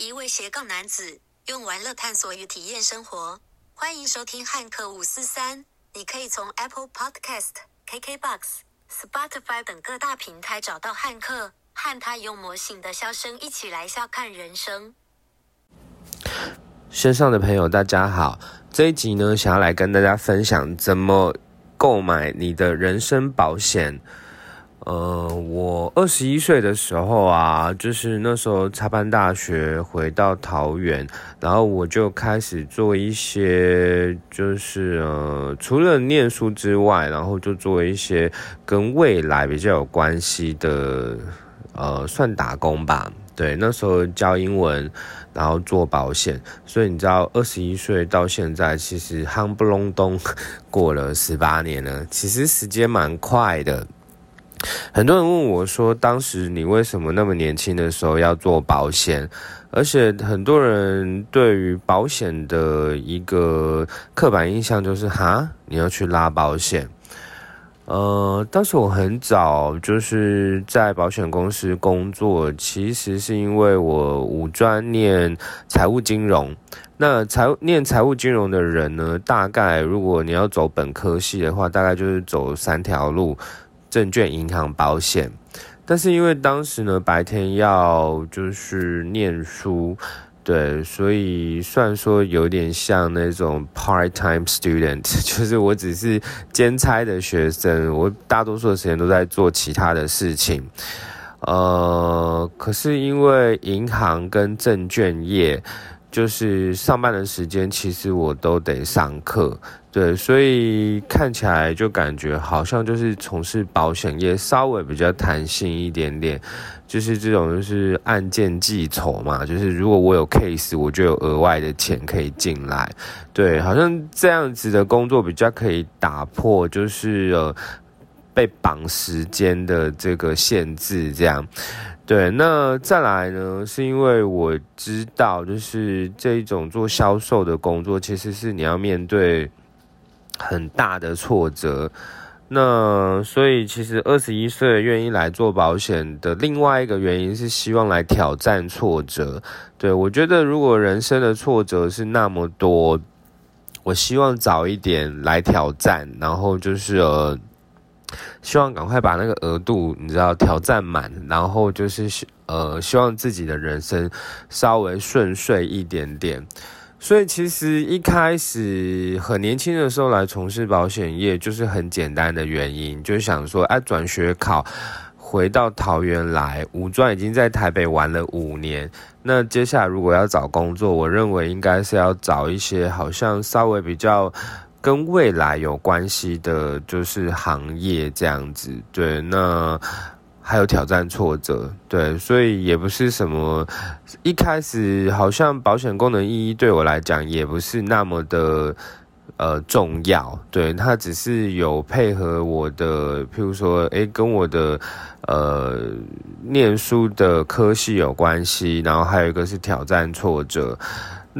一位斜杠男子用玩乐探索与体验生活。欢迎收听汉克五四三。你可以从 Apple Podcast、KKBox、Spotify 等各大平台找到汉克，和他用魔性的笑声一起来笑看人生。线上的朋友，大家好。这一集呢，想要来跟大家分享怎么购买你的人身保险。呃，我二十一岁的时候啊，就是那时候插班大学回到桃园，然后我就开始做一些，就是呃，除了念书之外，然后就做一些跟未来比较有关系的，呃，算打工吧。对，那时候教英文，然后做保险，所以你知道，二十一岁到现在，其实夯不隆咚过了十八年了，其实时间蛮快的。很多人问我说：“当时你为什么那么年轻的时候要做保险？”而且很多人对于保险的一个刻板印象就是：“哈，你要去拉保险。”呃，当时我很早就是在保险公司工作，其实是因为我五专念财务金融。那财念财务金融的人呢，大概如果你要走本科系的话，大概就是走三条路。证券、银行、保险，但是因为当时呢白天要就是念书，对，所以算说有点像那种 part-time student，就是我只是兼差的学生，我大多数的时间都在做其他的事情。呃，可是因为银行跟证券业。就是上班的时间，其实我都得上课，对，所以看起来就感觉好像就是从事保险业稍微比较弹性一点点，就是这种就是按件计酬嘛，就是如果我有 case，我就有额外的钱可以进来，对，好像这样子的工作比较可以打破就是呃被绑时间的这个限制，这样。对，那再来呢？是因为我知道，就是这一种做销售的工作，其实是你要面对很大的挫折。那所以，其实二十一岁愿意来做保险的另外一个原因是希望来挑战挫折。对我觉得，如果人生的挫折是那么多，我希望早一点来挑战，然后就是呃。希望赶快把那个额度，你知道挑战满，然后就是呃，希望自己的人生稍微顺遂一点点。所以其实一开始很年轻的时候来从事保险业，就是很简单的原因，就想说，哎，转学考回到桃园来，五专已经在台北玩了五年，那接下来如果要找工作，我认为应该是要找一些好像稍微比较。跟未来有关系的，就是行业这样子，对，那还有挑战挫折，对，所以也不是什么一开始好像保险功能意义对我来讲也不是那么的呃重要，对，它只是有配合我的，譬如说，诶，跟我的呃念书的科系有关系，然后还有一个是挑战挫折。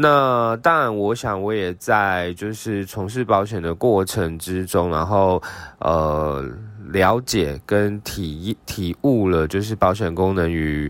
那当然，我想我也在就是从事保险的过程之中，然后呃了解跟体体悟了，就是保险功能与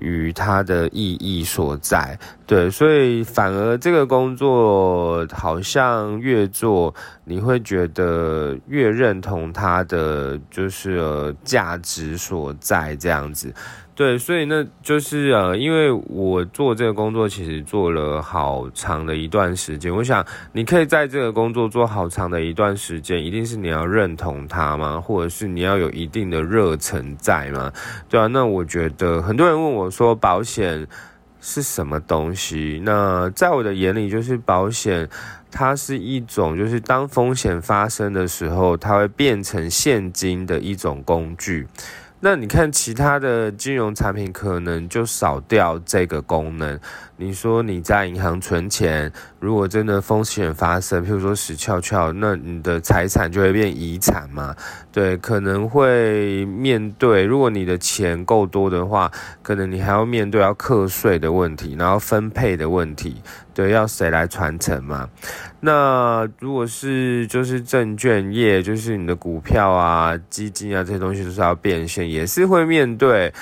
与它的意义所在。对，所以反而这个工作好像越做，你会觉得越认同它的就是呃价值所在这样子。对，所以那就是呃，因为我做这个工作其实做了好长的一段时间。我想你可以在这个工作做好长的一段时间，一定是你要认同它吗？或者是你要有一定的热忱在吗？对啊，那我觉得很多人问我说保险是什么东西？那在我的眼里，就是保险它是一种，就是当风险发生的时候，它会变成现金的一种工具。那你看，其他的金融产品可能就少掉这个功能。你说你在银行存钱，如果真的风险发生，譬如说死翘翘，那你的财产就会变遗产嘛？对，可能会面对，如果你的钱够多的话，可能你还要面对要课税的问题，然后分配的问题，对，要谁来传承嘛？那如果是就是证券业，就是你的股票啊、基金啊这些东西都是要变现，也是会面对。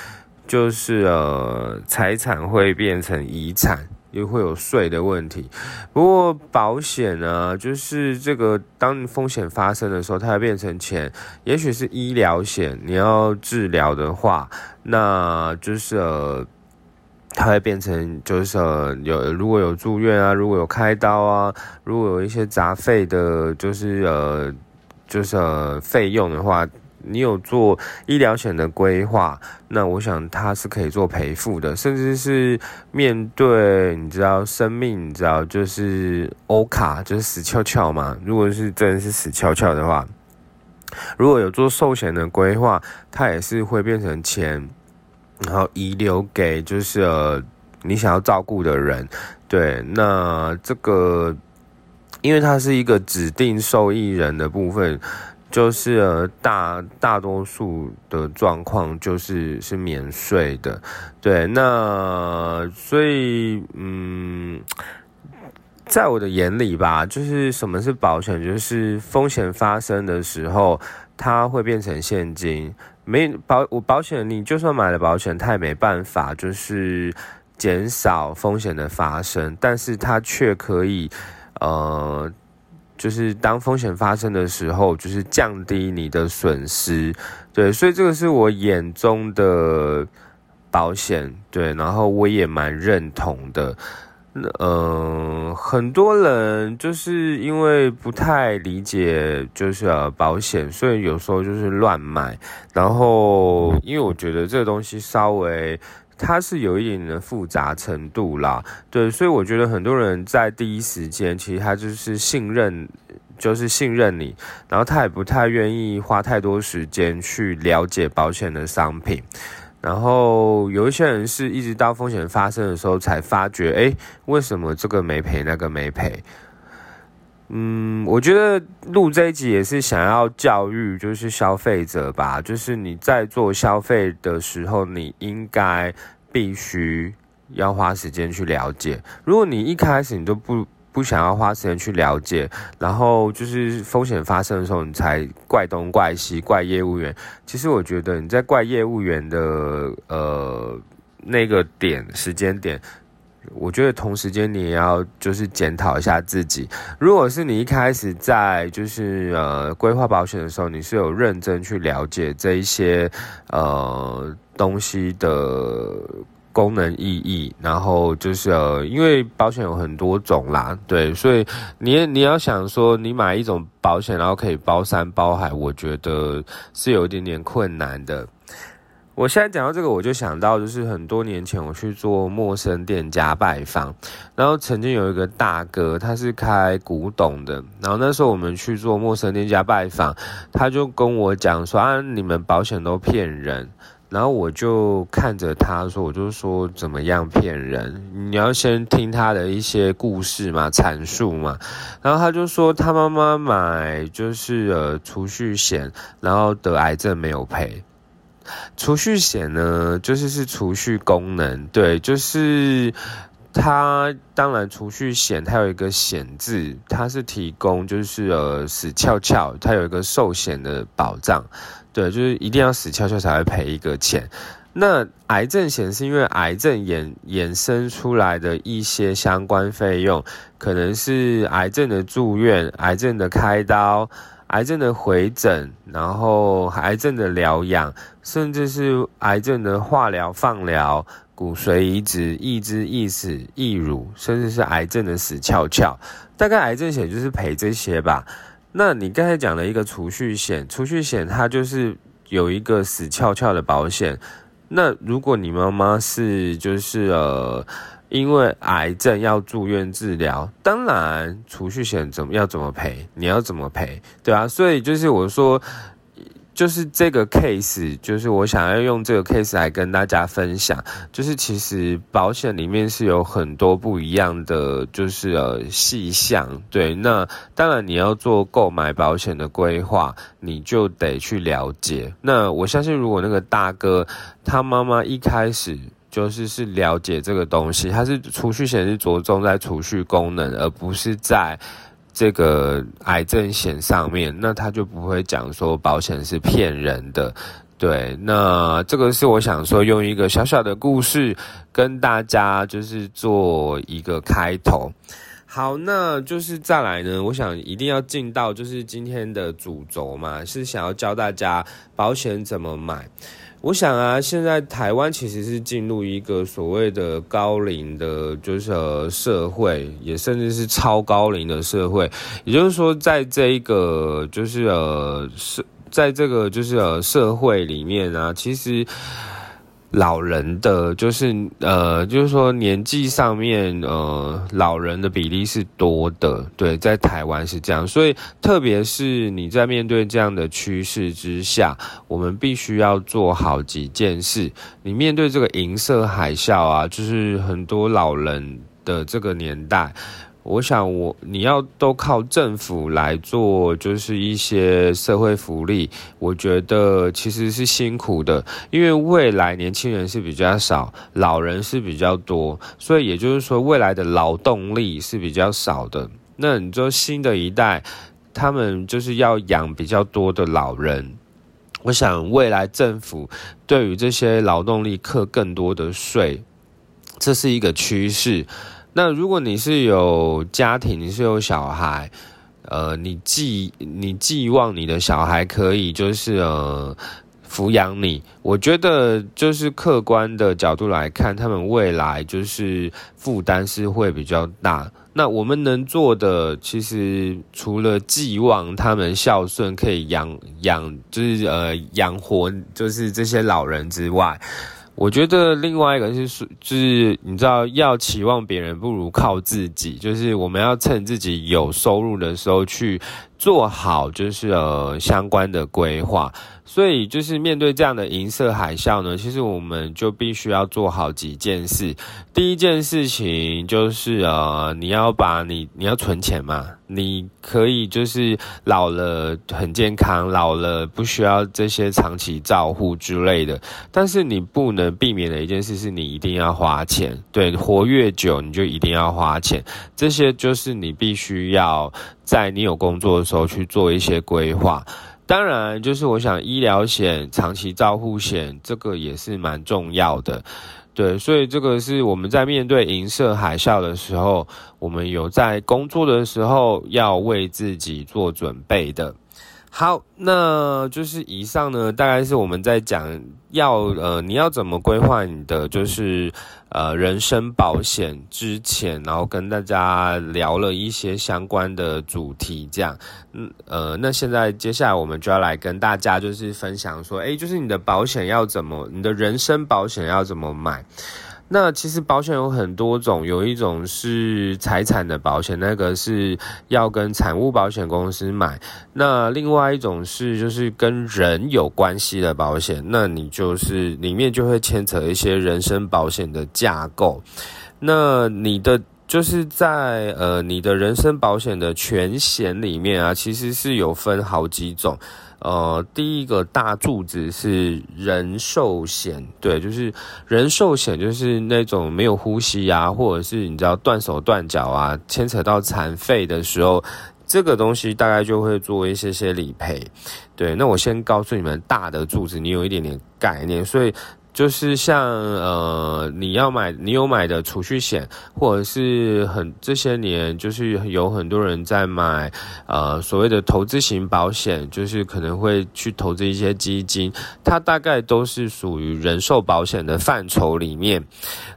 就是呃财产会变成遗产。也会有税的问题，不过保险呢，就是这个当风险发生的时候，它要变成钱。也许是医疗险，你要治疗的话，那就是呃，它会变成就是呃，有如果有住院啊，如果有开刀啊，如果有一些杂费的，就是呃，就是呃费用的话。你有做医疗险的规划，那我想它是可以做赔付的，甚至是面对你知道生命，你知道就是欧卡就是死翘翘嘛。如果是真的是死翘翘的话，如果有做寿险的规划，它也是会变成钱，然后遗留给就是呃你想要照顾的人。对，那这个因为它是一个指定受益人的部分。就是，大大多数的状况就是是免税的，对，那所以嗯，在我的眼里吧，就是什么是保险，就是风险发生的时候，它会变成现金，没保我保险，你就算买了保险，它也没办法就是减少风险的发生，但是它却可以呃。就是当风险发生的时候，就是降低你的损失，对，所以这个是我眼中的保险，对，然后我也蛮认同的。嗯，很多人就是因为不太理解就是保险，所以有时候就是乱买，然后因为我觉得这个东西稍微。它是有一点的复杂程度啦，对，所以我觉得很多人在第一时间，其实他就是信任，就是信任你，然后他也不太愿意花太多时间去了解保险的商品，然后有一些人是一直到风险发生的时候才发觉，哎，为什么这个没赔，那个没赔？嗯，我觉得录这一集也是想要教育，就是消费者吧。就是你在做消费的时候，你应该必须要花时间去了解。如果你一开始你都不不想要花时间去了解，然后就是风险发生的时候，你才怪东怪西怪业务员。其实我觉得你在怪业务员的呃那个点时间点。我觉得同时间你也要就是检讨一下自己。如果是你一开始在就是呃规划保险的时候，你是有认真去了解这一些呃东西的功能意义，然后就是呃因为保险有很多种啦，对，所以你你要想说你买一种保险然后可以包山包海，我觉得是有一点点困难的。我现在讲到这个，我就想到，就是很多年前我去做陌生店家拜访，然后曾经有一个大哥，他是开古董的，然后那时候我们去做陌生店家拜访，他就跟我讲说啊，你们保险都骗人，然后我就看着他说，我就说怎么样骗人？你要先听他的一些故事嘛，阐述嘛，然后他就说他妈妈买就是呃储蓄险，然后得癌症没有赔。储蓄险呢，就是是储蓄功能，对，就是它当然储蓄险它有一个险字，它是提供就是呃死翘翘，它有一个寿险的保障，对，就是一定要死翘翘才会赔一个钱。那癌症险是因为癌症衍衍生出来的一些相关费用，可能是癌症的住院、癌症的开刀。癌症的回诊，然后癌症的疗养，甚至是癌症的化疗、放疗、骨髓移植、抑肢、抑死、抑乳，甚至是癌症的死翘翘。大概癌症险就是赔这些吧。那你刚才讲了一个储蓄险，储蓄险它就是有一个死翘翘的保险。那如果你妈妈是就是呃。因为癌症要住院治疗，当然储蓄险怎么要怎么赔，你要怎么赔，对啊，所以就是我说，就是这个 case，就是我想要用这个 case 来跟大家分享，就是其实保险里面是有很多不一样的，就是呃细项，对，那当然你要做购买保险的规划，你就得去了解。那我相信，如果那个大哥他妈妈一开始。就是是了解这个东西，它是储蓄险是着重在储蓄功能，而不是在这个癌症险上面，那他就不会讲说保险是骗人的。对，那这个是我想说用一个小小的故事跟大家就是做一个开头。好，那就是再来呢，我想一定要进到就是今天的主轴嘛，是想要教大家保险怎么买。我想啊，现在台湾其实是进入一个所谓的高龄的，就是社会，也甚至是超高龄的社会。也就是说，在这一个就是呃社，在这个就是呃社会里面啊，其实。老人的，就是呃，就是说年纪上面，呃，老人的比例是多的，对，在台湾是这样，所以特别是你在面对这样的趋势之下，我们必须要做好几件事。你面对这个银色海啸啊，就是很多老人的这个年代。我想，我你要都靠政府来做，就是一些社会福利。我觉得其实是辛苦的，因为未来年轻人是比较少，老人是比较多，所以也就是说，未来的劳动力是比较少的。那你说新的一代，他们就是要养比较多的老人。我想未来政府对于这些劳动力课更多的税，这是一个趋势。那如果你是有家庭，你是有小孩，呃，你寄你寄望你的小孩可以就是呃抚养你，我觉得就是客观的角度来看，他们未来就是负担是会比较大。那我们能做的，其实除了寄望他们孝顺，可以养养就是呃养活就是这些老人之外。我觉得另外一个是，就是你知道，要期望别人不如靠自己，就是我们要趁自己有收入的时候去。做好就是呃相关的规划，所以就是面对这样的银色海啸呢，其实我们就必须要做好几件事。第一件事情就是呃你要把你你要存钱嘛，你可以就是老了很健康，老了不需要这些长期照护之类的，但是你不能避免的一件事是你一定要花钱，对，活越久你就一定要花钱，这些就是你必须要。在你有工作的时候去做一些规划，当然就是我想医疗险、长期照护险这个也是蛮重要的，对，所以这个是我们在面对银色海啸的时候，我们有在工作的时候要为自己做准备的。好，那就是以上呢，大概是我们在讲要呃，你要怎么规划你的就是呃人身保险之前，然后跟大家聊了一些相关的主题，这样，嗯呃，那现在接下来我们就要来跟大家就是分享说，哎，就是你的保险要怎么，你的人身保险要怎么买。那其实保险有很多种，有一种是财产的保险，那个是要跟产物保险公司买。那另外一种是就是跟人有关系的保险，那你就是里面就会牵扯一些人身保险的架构。那你的就是在呃你的人身保险的全险里面啊，其实是有分好几种。呃，第一个大柱子是人寿险，对，就是人寿险，就是那种没有呼吸啊，或者是你知道断手断脚啊，牵扯到残废的时候，这个东西大概就会做一些些理赔。对，那我先告诉你们大的柱子，你有一点点概念，所以。就是像呃，你要买，你有买的储蓄险，或者是很这些年，就是有很多人在买呃所谓的投资型保险，就是可能会去投资一些基金，它大概都是属于人寿保险的范畴里面。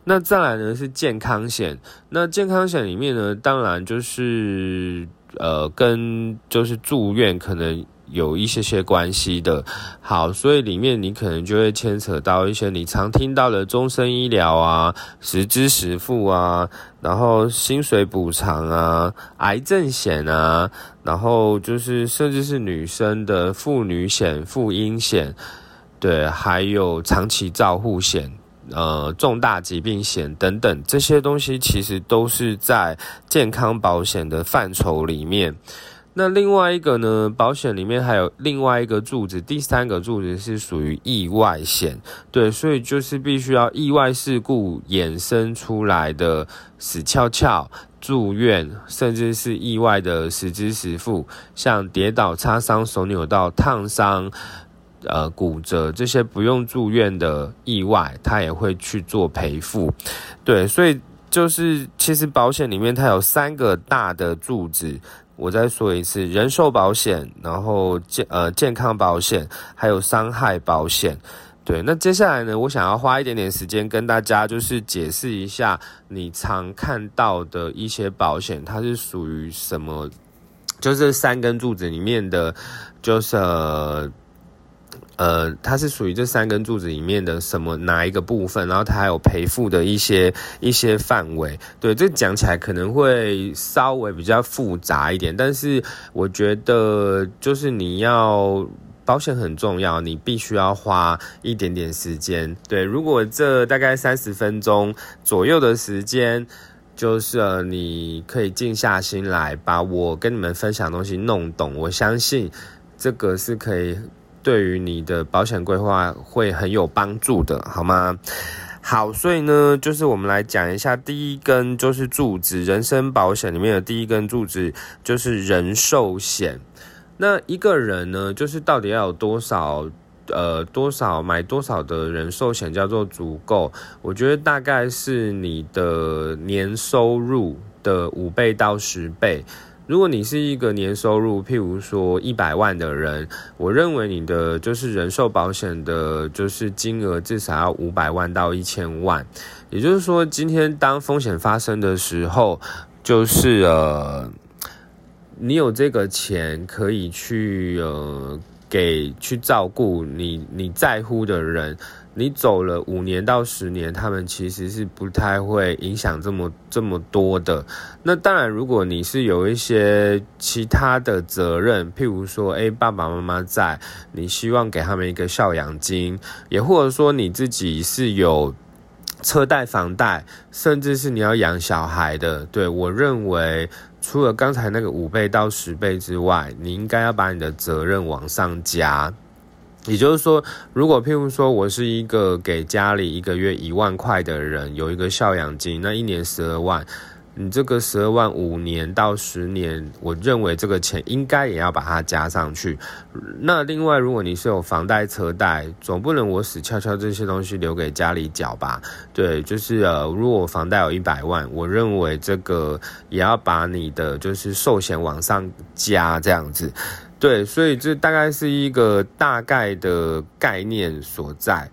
那再来呢是健康险，那健康险里面呢，当然就是呃跟就是住院可能。有一些些关系的，好，所以里面你可能就会牵扯到一些你常听到的终身医疗啊、实支实付啊，然后薪水补偿啊、癌症险啊，然后就是甚至是女生的妇女险、妇婴险，对，还有长期照护险、呃重大疾病险等等，这些东西其实都是在健康保险的范畴里面。那另外一个呢？保险里面还有另外一个柱子，第三个柱子是属于意外险，对，所以就是必须要意外事故衍生出来的死翘翘、住院，甚至是意外的实支实付，像跌倒、擦伤、手扭到、烫伤。呃骨折这些不用住院的意外，它也会去做赔付。对，所以就是其实保险里面它有三个大的柱子。我再说一次，人寿保险，然后健呃健康保险，还有伤害保险。对，那接下来呢，我想要花一点点时间跟大家就是解释一下，你常看到的一些保险，它是属于什么？就是三根柱子里面的，就是，呃它是属于这三根柱子里面的什么哪一个部分？然后它还有赔付的一些一些范围。对，这讲起来可能会稍微比较复杂一点，但是我觉得就是你要保险很重要，你必须要花一点点时间。对，如果这大概三十分钟左右的时间，就是你可以静下心来把我跟你们分享的东西弄懂，我相信这个是可以。对于你的保险规划会很有帮助的，好吗？好，所以呢，就是我们来讲一下第一根就是柱子，人身保险里面的第一根柱子就是人寿险。那一个人呢，就是到底要有多少呃多少买多少的人寿险叫做足够？我觉得大概是你的年收入的五倍到十倍。如果你是一个年收入，譬如说一百万的人，我认为你的就是人寿保险的，就是金额至少要五百万到一千万。也就是说，今天当风险发生的时候，就是呃，你有这个钱可以去呃给去照顾你你在乎的人。你走了五年到十年，他们其实是不太会影响这么这么多的。那当然，如果你是有一些其他的责任，譬如说，诶，爸爸妈妈在，你希望给他们一个孝养金，也或者说你自己是有车贷、房贷，甚至是你要养小孩的，对我认为，除了刚才那个五倍到十倍之外，你应该要把你的责任往上加。也就是说，如果譬如说我是一个给家里一个月一万块的人，有一个孝养金，那一年十二万，你这个十二万五年到十年，我认为这个钱应该也要把它加上去。那另外，如果你是有房贷、车贷，总不能我死翘翘这些东西留给家里缴吧？对，就是呃，如果房贷有一百万，我认为这个也要把你的就是寿险往上加，这样子。对，所以这大概是一个大概的概念所在。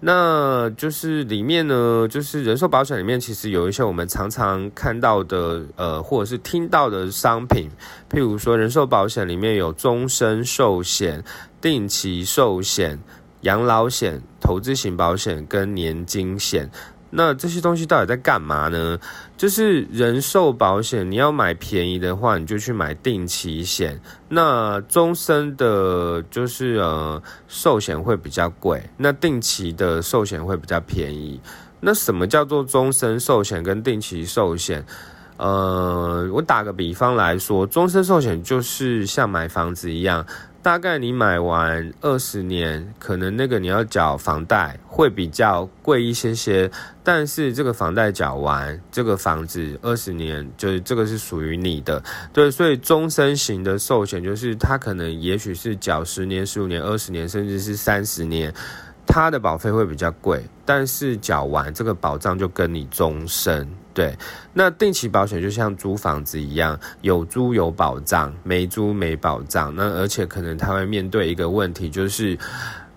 那就是里面呢，就是人寿保险里面，其实有一些我们常常看到的，呃，或者是听到的商品，譬如说人寿保险里面有终身寿险、定期寿险、养老险、投资型保险跟年金险。那这些东西到底在干嘛呢？就是人寿保险，你要买便宜的话，你就去买定期险。那终身的，就是呃寿险会比较贵，那定期的寿险会比较便宜。那什么叫做终身寿险跟定期寿险？呃，我打个比方来说，终身寿险就是像买房子一样。大概你买完二十年，可能那个你要缴房贷会比较贵一些些，但是这个房贷缴完，这个房子二十年就是这个是属于你的，对，所以终身型的寿险就是它可能也许是缴十年、十五年、二十年，甚至是三十年。它的保费会比较贵，但是缴完这个保障就跟你终身。对，那定期保险就像租房子一样，有租有保障，没租没保障。那而且可能他会面对一个问题，就是。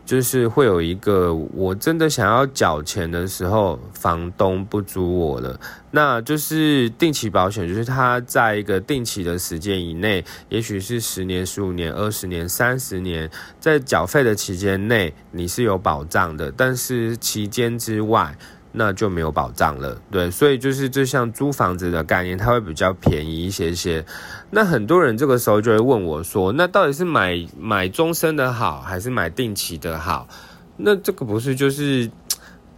就是会有一个，我真的想要缴钱的时候，房东不租我了。那就是定期保险，就是它在一个定期的时间以内，也许是十年、十五年、二十年、三十年，在缴费的期间内，你是有保障的。但是期间之外，那就没有保障了，对，所以就是就像租房子的概念，它会比较便宜一些些。那很多人这个时候就会问我说：“那到底是买买终身的好，还是买定期的好？”那这个不是就是。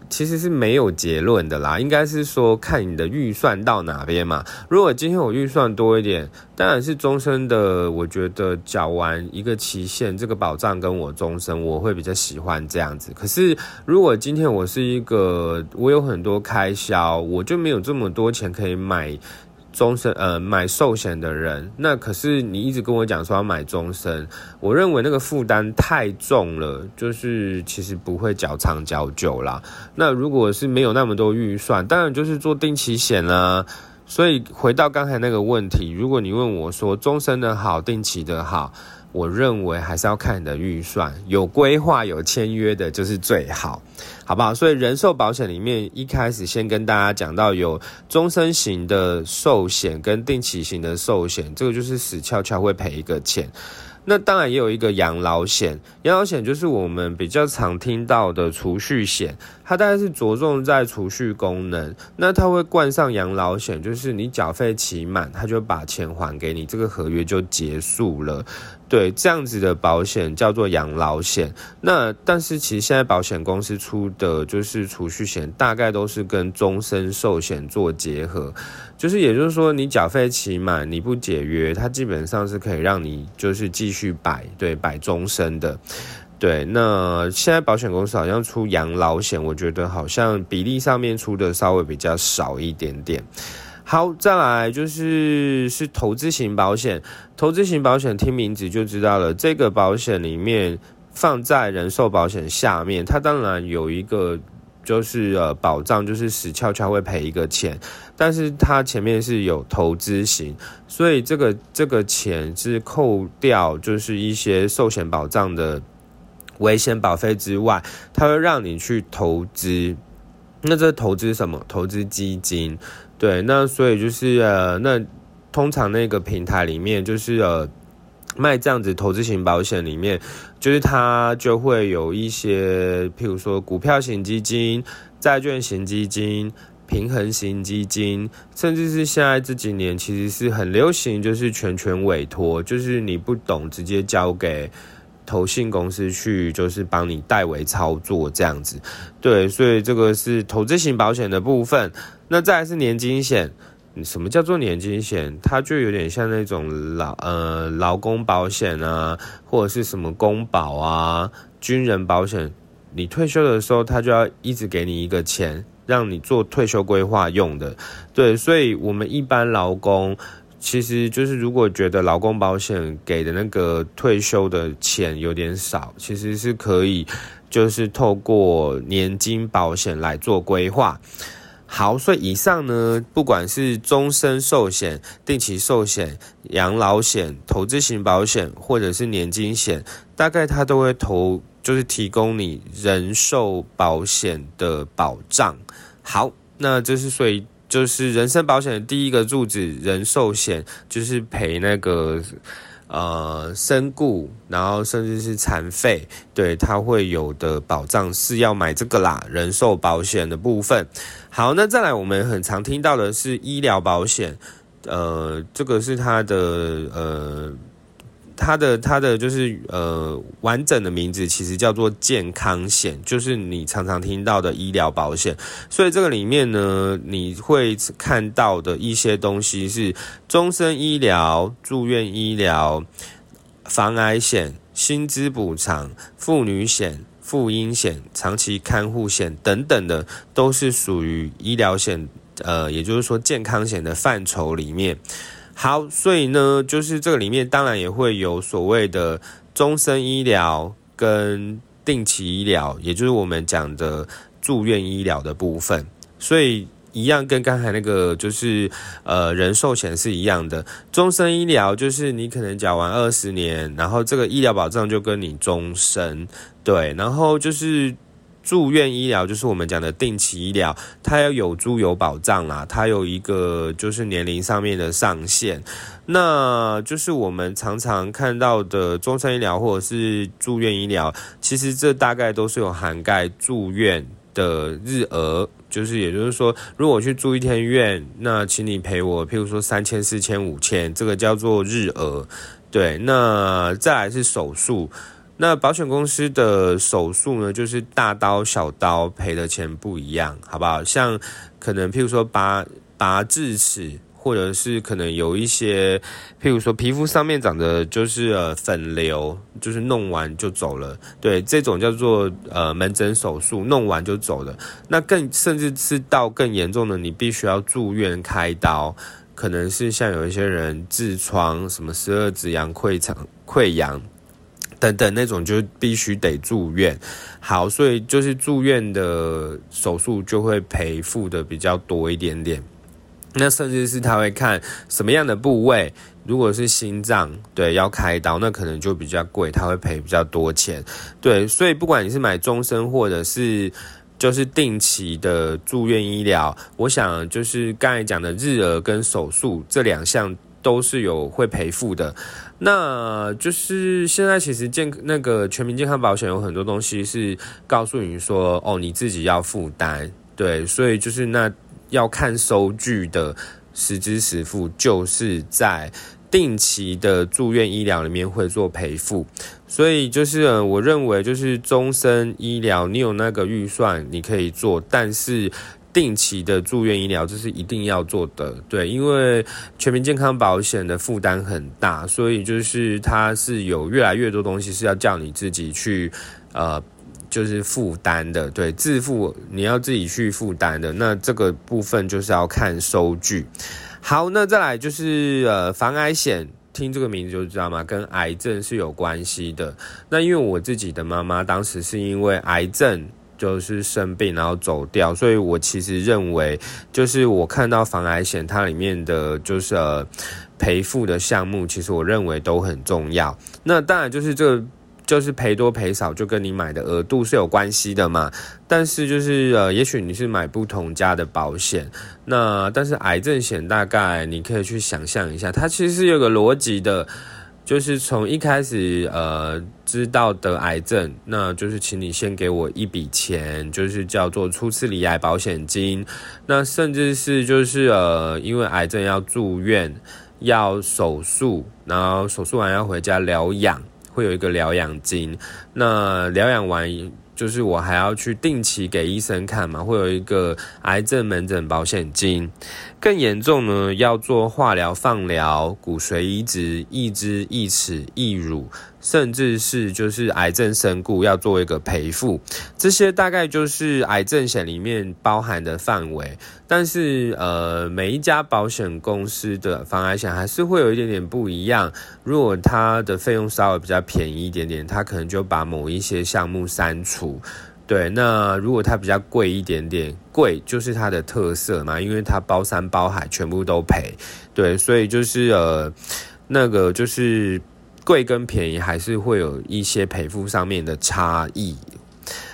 其实是没有结论的啦，应该是说看你的预算到哪边嘛。如果今天我预算多一点，当然是终身的。我觉得缴完一个期限，这个保障跟我终身，我会比较喜欢这样子。可是如果今天我是一个，我有很多开销，我就没有这么多钱可以买。终身呃买寿险的人，那可是你一直跟我讲说要买终身，我认为那个负担太重了，就是其实不会缴长缴久啦。那如果是没有那么多预算，当然就是做定期险啦。所以回到刚才那个问题，如果你问我说终身的好，定期的好。我认为还是要看你的预算，有规划、有签约的，就是最好，好不好？所以人寿保险里面一开始先跟大家讲到有终身型的寿险跟定期型的寿险，这个就是死翘翘会赔一个钱。那当然也有一个养老险，养老险就是我们比较常听到的储蓄险，它大概是着重在储蓄功能。那它会冠上养老险，就是你缴费期满，它就把钱还给你，这个合约就结束了。对，这样子的保险叫做养老险。那但是其实现在保险公司出的就是储蓄险，大概都是跟终身寿险做结合。就是也就是说，你缴费期满，你不解约，它基本上是可以让你就是继续摆，对，摆终身的。对，那现在保险公司好像出养老险，我觉得好像比例上面出的稍微比较少一点点。好，再来就是是投资型保险。投资型保险听名字就知道了，这个保险里面放在人寿保险下面，它当然有一个就是呃保障，就是死翘翘会赔一个钱，但是它前面是有投资型，所以这个这个钱是扣掉就是一些寿险保障的危险保费之外，它会让你去投资。那这投资什么？投资基金。对，那所以就是呃，那通常那个平台里面就是呃，卖这样子投资型保险里面，就是它就会有一些，譬如说股票型基金、债券型基金、平衡型基金，甚至是现在这几年其实是很流行，就是全权委托，就是你不懂直接交给投信公司去，就是帮你代为操作这样子。对，所以这个是投资型保险的部分。那再来是年金险，什么叫做年金险？它就有点像那种劳呃劳工保险啊，或者是什么公保啊、军人保险。你退休的时候，他就要一直给你一个钱，让你做退休规划用的。对，所以我们一般劳工，其实就是如果觉得劳工保险给的那个退休的钱有点少，其实是可以就是透过年金保险来做规划。好，所以以上呢，不管是终身寿险、定期寿险、养老险、投资型保险，或者是年金险，大概它都会投，就是提供你人寿保险的保障。好，那这是所以就是人身保险的第一个柱子，人寿险就是赔那个。呃，身故，然后甚至是残废，对它会有的保障是要买这个啦，人寿保险的部分。好，那再来，我们很常听到的是医疗保险，呃，这个是它的呃。它的它的就是呃完整的名字其实叫做健康险，就是你常常听到的医疗保险。所以这个里面呢，你会看到的一些东西是终身医疗、住院医疗、防癌险、薪资补偿、妇女险、妇婴险、长期看护险等等的，都是属于医疗险，呃，也就是说健康险的范畴里面。好，所以呢，就是这个里面当然也会有所谓的终身医疗跟定期医疗，也就是我们讲的住院医疗的部分。所以一样跟刚才那个就是呃人寿险是一样的，终身医疗就是你可能缴完二十年，然后这个医疗保障就跟你终身对，然后就是。住院医疗就是我们讲的定期医疗，它要有租有保障啦，它有一个就是年龄上面的上限，那就是我们常常看到的终身医疗或者是住院医疗，其实这大概都是有涵盖住院的日额，就是也就是说，如果去住一天院，那请你赔我，譬如说三千、四千、五千，这个叫做日额，对，那再来是手术。那保险公司的手术呢，就是大刀小刀赔的钱不一样，好不好？像可能譬如说拔拔智齿，或者是可能有一些譬如说皮肤上面长的就是呃粉瘤，就是弄完就走了，对，这种叫做呃门诊手术，弄完就走了。那更甚至是到更严重的，你必须要住院开刀。可能是像有一些人痔疮、什么十二指肠溃疡、溃疡等等那种，就必须得住院。好，所以就是住院的手术就会赔付的比较多一点点。那甚至是他会看什么样的部位，如果是心脏，对，要开刀，那可能就比较贵，他会赔比较多钱。对，所以不管你是买终身或者是就是定期的住院医疗，我想就是刚才讲的日额跟手术这两项都是有会赔付的。那就是现在其实健那个全民健康保险有很多东西是告诉你说，哦，你自己要负担。对，所以就是那。要看收据的实支实付，就是在定期的住院医疗里面会做赔付，所以就是我认为就是终身医疗，你有那个预算你可以做，但是定期的住院医疗这是一定要做的，对，因为全民健康保险的负担很大，所以就是它是有越来越多东西是要叫你自己去呃。就是负担的，对，自付你要自己去负担的，那这个部分就是要看收据。好，那再来就是呃，防癌险，听这个名字就知道吗？跟癌症是有关系的。那因为我自己的妈妈当时是因为癌症就是生病然后走掉，所以我其实认为，就是我看到防癌险它里面的就是赔付的项目，其实我认为都很重要。那当然就是这个。就是赔多赔少，就跟你买的额度是有关系的嘛。但是就是呃，也许你是买不同家的保险，那但是癌症险大概你可以去想象一下，它其实是有个逻辑的，就是从一开始呃知道得癌症，那就是请你先给我一笔钱，就是叫做初次罹癌保险金。那甚至是就是呃，因为癌症要住院要手术，然后手术完要回家疗养。会有一个疗养金，那疗养完就是我还要去定期给医生看嘛，会有一个癌症门诊保险金。更严重呢，要做化疗、放疗、骨髓移植、义肢、义齿、义乳，甚至是就是癌症身故要做一个赔付，这些大概就是癌症险里面包含的范围。但是呃，每一家保险公司的防癌险还是会有一点点不一样。如果它的费用稍微比较便宜一点点，它可能就把某一些项目删除。对，那如果它比较贵一点点，贵就是它的特色嘛，因为它包山包海，全部都赔。对，所以就是呃，那个就是贵跟便宜还是会有一些赔付上面的差异。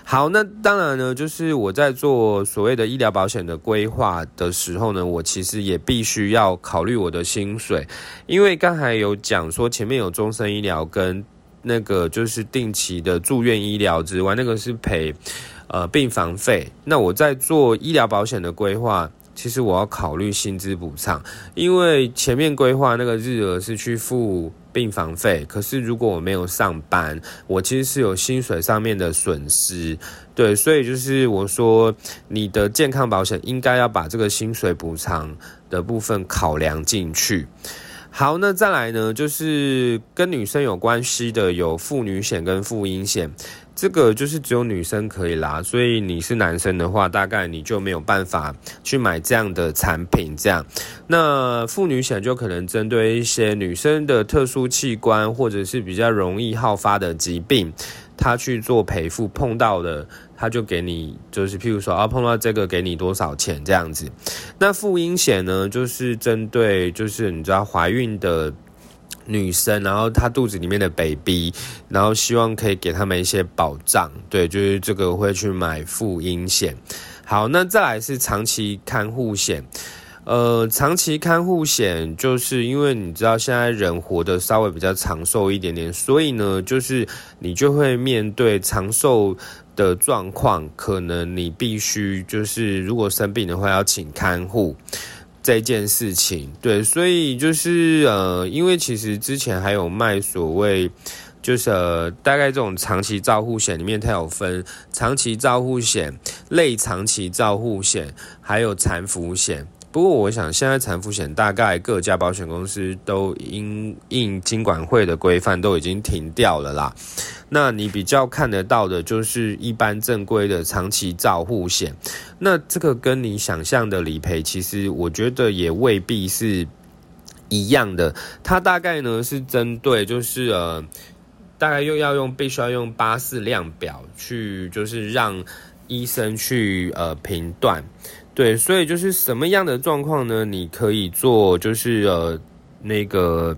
好，那当然呢，就是我在做所谓的医疗保险的规划的时候呢，我其实也必须要考虑我的薪水，因为刚才有讲说前面有终身医疗跟。那个就是定期的住院医疗之外，那个是赔呃病房费。那我在做医疗保险的规划，其实我要考虑薪资补偿，因为前面规划那个日额是去付病房费，可是如果我没有上班，我其实是有薪水上面的损失。对，所以就是我说你的健康保险应该要把这个薪水补偿的部分考量进去。好，那再来呢，就是跟女生有关系的有妇女险跟妇婴险，这个就是只有女生可以啦，所以你是男生的话，大概你就没有办法去买这样的产品。这样，那妇女险就可能针对一些女生的特殊器官或者是比较容易好发的疾病，他去做赔付碰到的。他就给你，就是譬如说啊，碰到这个给你多少钱这样子。那妇婴险呢，就是针对就是你知道怀孕的女生，然后她肚子里面的 baby，然后希望可以给他们一些保障。对，就是这个会去买妇婴险。好，那再来是长期看护险。呃，长期看护险就是因为你知道现在人活得稍微比较长寿一点点，所以呢，就是你就会面对长寿的状况，可能你必须就是如果生病的话要请看护这件事情。对，所以就是呃，因为其实之前还有卖所谓就是呃、大概这种长期照护险里面，它有分长期照护险、类长期照护险，还有残服险。不过我想现在产妇险大概各家保险公司都因应金管会的规范都已经停掉了啦。那你比较看得到的就是一般正规的长期照护险，那这个跟你想象的理赔，其实我觉得也未必是一样的。它大概呢是针对就是呃，大概又要用必须要用八四量表去，就是让医生去呃评断。对，所以就是什么样的状况呢？你可以做就是呃那个。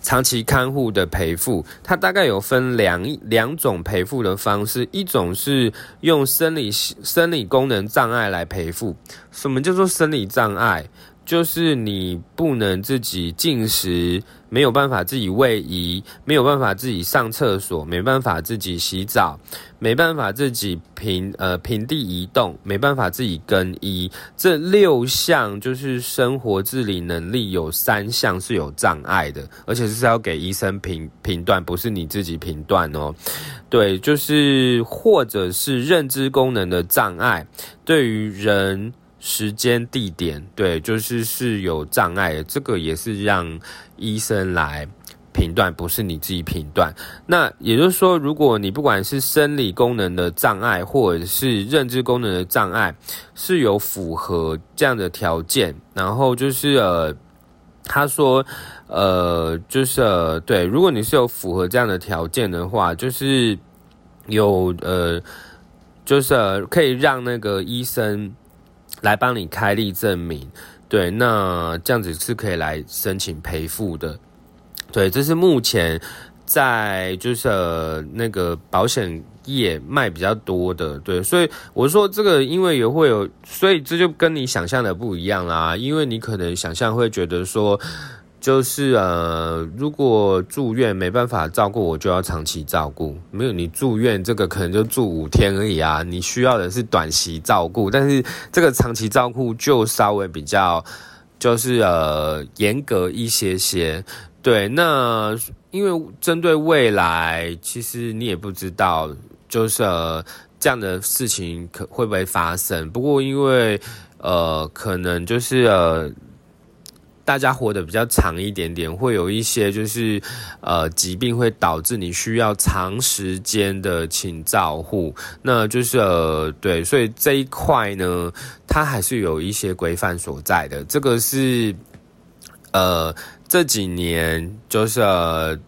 长期看护的赔付，它大概有分两两种赔付的方式，一种是用生理生理功能障碍来赔付。什么叫做生理障碍？就是你不能自己进食，没有办法自己位移，没有办法自己上厕所，没办法自己洗澡，没办法自己平呃平地移动，没办法自己更衣。这六项就是生活自理能力有三项是有障碍的，而且是要给医生评评断，不是你自己评断哦。对，就是或者是认知功能的障碍，对于人。时间、地点，对，就是是有障碍的，这个也是让医生来评断，不是你自己评断。那也就是说，如果你不管是生理功能的障碍，或者是认知功能的障碍，是有符合这样的条件，然后就是呃，他说，呃，就是呃，对，如果你是有符合这样的条件的话，就是有呃，就是可以让那个医生。来帮你开立证明，对，那这样子是可以来申请赔付的，对，这是目前在就是那个保险业卖比较多的，对，所以我说这个因为也会有，所以这就跟你想象的不一样啦，因为你可能想象会觉得说。就是呃，如果住院没办法照顾我，就要长期照顾。没有你住院，这个可能就住五天而已啊。你需要的是短期照顾，但是这个长期照顾就稍微比较就是呃严格一些些。对，那因为针对未来，其实你也不知道，就是呃这样的事情可会不会发生。不过因为呃，可能就是呃。大家活得比较长一点点，会有一些就是呃疾病会导致你需要长时间的请照护，那就是呃对，所以这一块呢，它还是有一些规范所在的，这个是呃。这几年就是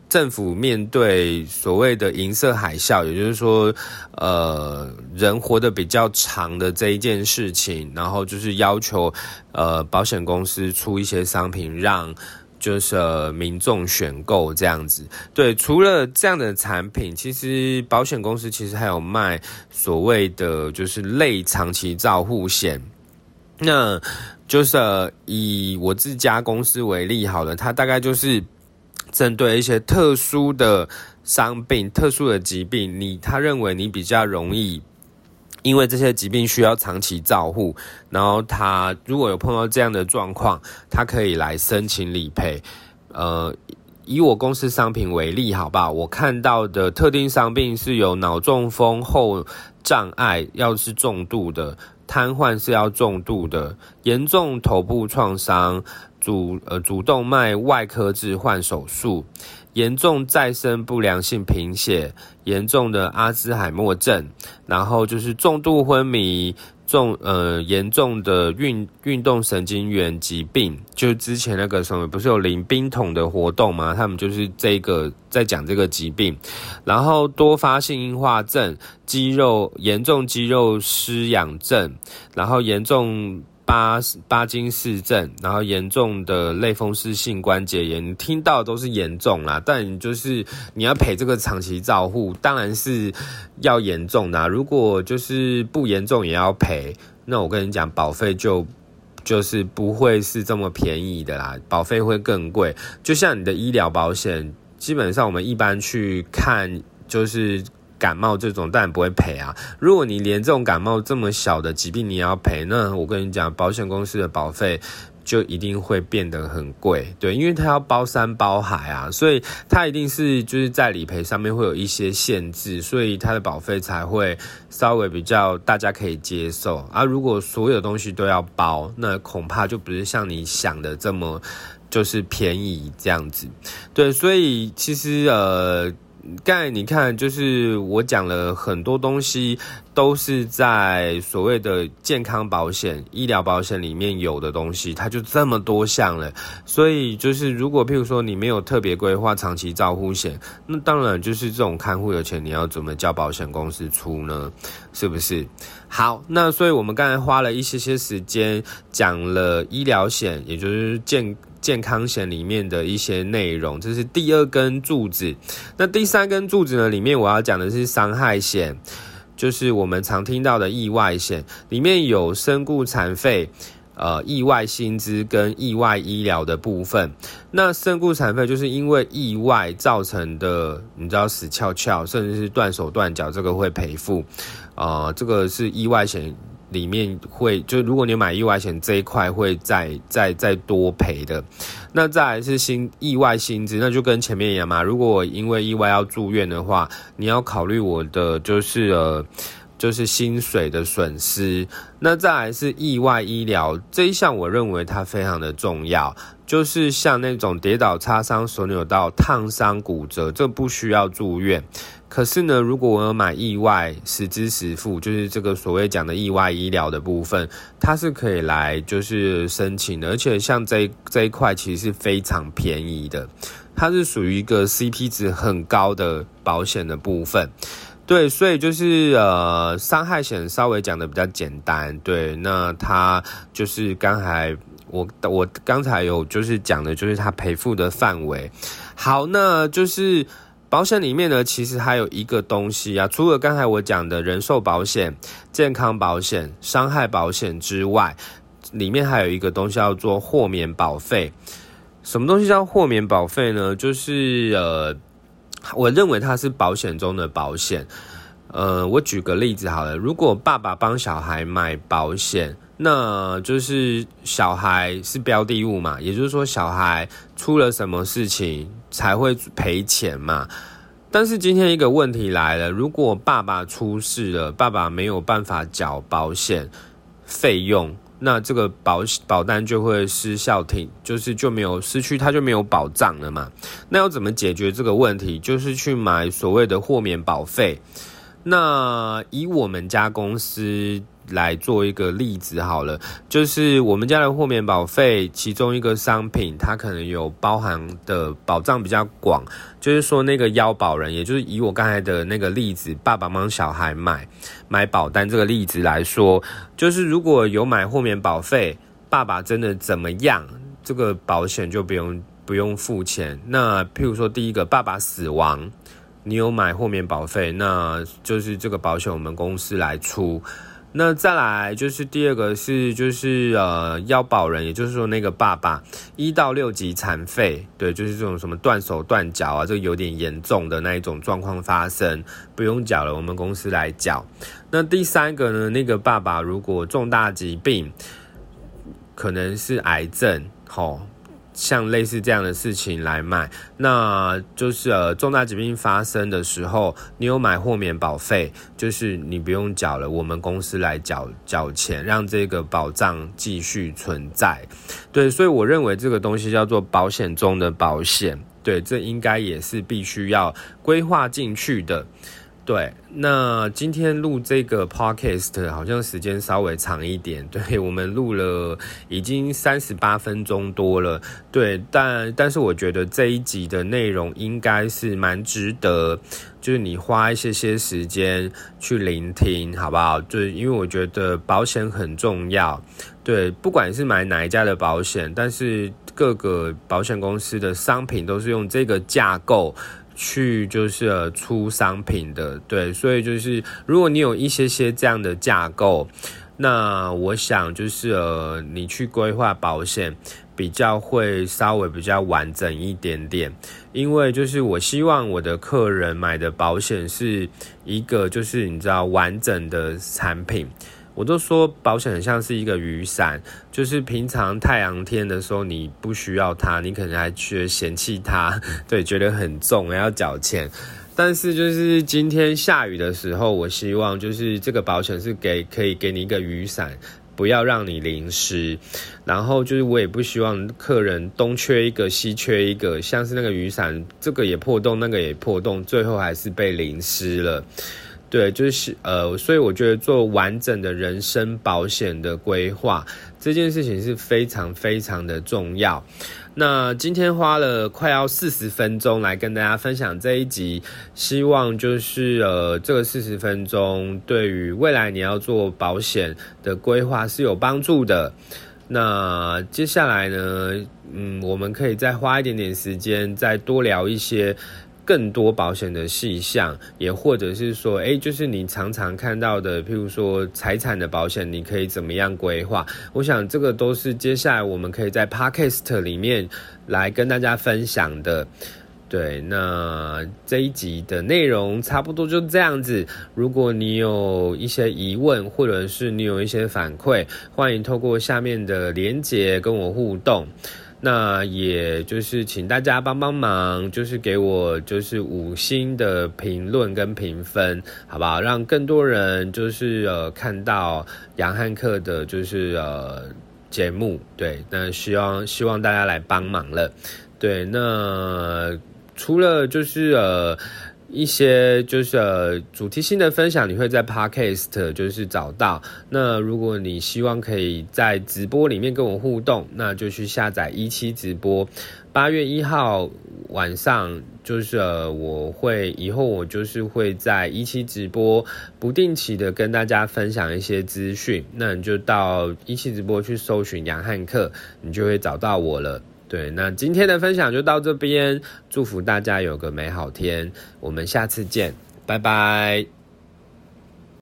政府面对所谓的银色海啸，也就是说，呃，人活得比较长的这一件事情，然后就是要求呃保险公司出一些商品让就是民众选购这样子。对，除了这样的产品，其实保险公司其实还有卖所谓的就是类长期照护险。那就是以我自家公司为例好了，它大概就是针对一些特殊的伤病、特殊的疾病，你他认为你比较容易，因为这些疾病需要长期照护，然后他如果有碰到这样的状况，他可以来申请理赔。呃，以我公司商品为例，好吧？我看到的特定伤病是有脑中风后障碍，要是重度的。瘫痪是要重度的，严重头部创伤，主呃主动脉外科置换手术，严重再生不良性贫血，严重的阿兹海默症，然后就是重度昏迷。重呃严重的运运动神经元疾病，就之前那个什么不是有淋冰桶的活动吗？他们就是这个在讲这个疾病，然后多发性硬化症、肌肉严重肌肉失养症，然后严重。巴巴金氏症，然后严重的类风湿性关节炎，你听到都是严重啦，但就是你要赔这个长期照护，当然是要严重的。如果就是不严重也要赔，那我跟你讲，保费就就是不会是这么便宜的啦，保费会更贵。就像你的医疗保险，基本上我们一般去看就是。感冒这种当然不会赔啊！如果你连这种感冒这么小的疾病你也要赔，那我跟你讲，保险公司的保费就一定会变得很贵，对，因为它要包山包海啊，所以它一定是就是在理赔上面会有一些限制，所以它的保费才会稍微比较大家可以接受啊。如果所有东西都要包，那恐怕就不是像你想的这么就是便宜这样子，对，所以其实呃。刚才你看，就是我讲了很多东西，都是在所谓的健康保险、医疗保险里面有的东西，它就这么多项了。所以就是，如果譬如说你没有特别规划长期照护险，那当然就是这种看护的钱，你要怎么叫保险公司出呢？是不是？好，那所以我们刚才花了一些些时间讲了医疗险，也就是健。健康险里面的一些内容，这是第二根柱子。那第三根柱子呢？里面我要讲的是伤害险，就是我们常听到的意外险，里面有身故残废、呃意外薪资跟意外医疗的部分。那身故残废就是因为意外造成的，你知道死翘翘，甚至是断手断脚，这个会赔付。啊，这个是意外险。里面会就如果你买意外险这一块会再再再多赔的，那再来是薪意外薪资，那就跟前面一样嘛。如果我因为意外要住院的话，你要考虑我的就是呃就是薪水的损失。那再来是意外医疗这一项，我认为它非常的重要，就是像那种跌倒、擦伤、手扭到、烫伤、骨折，这不需要住院。可是呢，如果我有买意外实支实付，就是这个所谓讲的意外医疗的部分，它是可以来就是申请的，而且像这这一块其实是非常便宜的，它是属于一个 CP 值很高的保险的部分。对，所以就是呃，伤害险稍微讲的比较简单。对，那它就是刚才我我刚才有就是讲的就是它赔付的范围。好，那就是。保险里面呢，其实还有一个东西啊，除了刚才我讲的人寿保险、健康保险、伤害保险之外，里面还有一个东西叫做豁免保费。什么东西叫豁免保费呢？就是呃，我认为它是保险中的保险。呃，我举个例子好了，如果爸爸帮小孩买保险，那就是小孩是标的物嘛，也就是说小孩出了什么事情。才会赔钱嘛？但是今天一个问题来了，如果爸爸出事了，爸爸没有办法缴保险费用，那这个保保单就会失效停，就是就没有失去，它就没有保障了嘛？那要怎么解决这个问题？就是去买所谓的豁免保费。那以我们家公司。来做一个例子好了，就是我们家的豁免保费，其中一个商品它可能有包含的保障比较广，就是说那个腰保人，也就是以我刚才的那个例子，爸爸帮小孩买买保单这个例子来说，就是如果有买豁免保费，爸爸真的怎么样，这个保险就不用不用付钱。那譬如说第一个，爸爸死亡，你有买豁免保费，那就是这个保险我们公司来出。那再来就是第二个是就是呃要保人，也就是说那个爸爸一到六级残废，对，就是这种什么断手断脚啊，这个有点严重的那一种状况发生，不用缴了，我们公司来缴。那第三个呢，那个爸爸如果重大疾病，可能是癌症，吼。像类似这样的事情来买，那就是呃重大疾病发生的时候，你有买豁免保费，就是你不用缴了，我们公司来缴缴钱，让这个保障继续存在。对，所以我认为这个东西叫做保险中的保险，对，这应该也是必须要规划进去的。对，那今天录这个 podcast 好像时间稍微长一点，对我们录了已经三十八分钟多了，对，但但是我觉得这一集的内容应该是蛮值得，就是你花一些些时间去聆听，好不好？就是，因为我觉得保险很重要，对，不管是买哪一家的保险，但是各个保险公司的商品都是用这个架构。去就是出商品的，对，所以就是如果你有一些些这样的架构，那我想就是呃，你去规划保险比较会稍微比较完整一点点，因为就是我希望我的客人买的保险是一个就是你知道完整的产品。我都说保险像是一个雨伞，就是平常太阳天的时候你不需要它，你可能还觉嫌弃它，对，觉得很重要缴钱。但是就是今天下雨的时候，我希望就是这个保险是给可以给你一个雨伞。不要让你淋湿，然后就是我也不希望客人东缺一个西缺一个，像是那个雨伞，这个也破洞，那个也破洞，最后还是被淋湿了。对，就是呃，所以我觉得做完整的人身保险的规划这件事情是非常非常的重要。那今天花了快要四十分钟来跟大家分享这一集，希望就是呃这个四十分钟对于未来你要做保险的规划是有帮助的。那接下来呢，嗯，我们可以再花一点点时间，再多聊一些。更多保险的细项，也或者是说，哎，就是你常常看到的，譬如说财产的保险，你可以怎么样规划？我想这个都是接下来我们可以在 Podcast 里面来跟大家分享的。对，那这一集的内容差不多就这样子。如果你有一些疑问，或者是你有一些反馈，欢迎透过下面的连结跟我互动。那也就是请大家帮帮忙，就是给我就是五星的评论跟评分，好不好？让更多人就是呃看到杨汉克的，就是呃节目。对，那希望希望大家来帮忙了。对，那除了就是呃。一些就是呃主题性的分享，你会在 Podcast 就是找到。那如果你希望可以在直播里面跟我互动，那就去下载一期直播。八月一号晚上，就是我会以后我就是会在一期直播，不定期的跟大家分享一些资讯。那你就到一期直播去搜寻杨汉克，你就会找到我了。对，那今天的分享就到这边，祝福大家有个美好天，我们下次见，拜拜。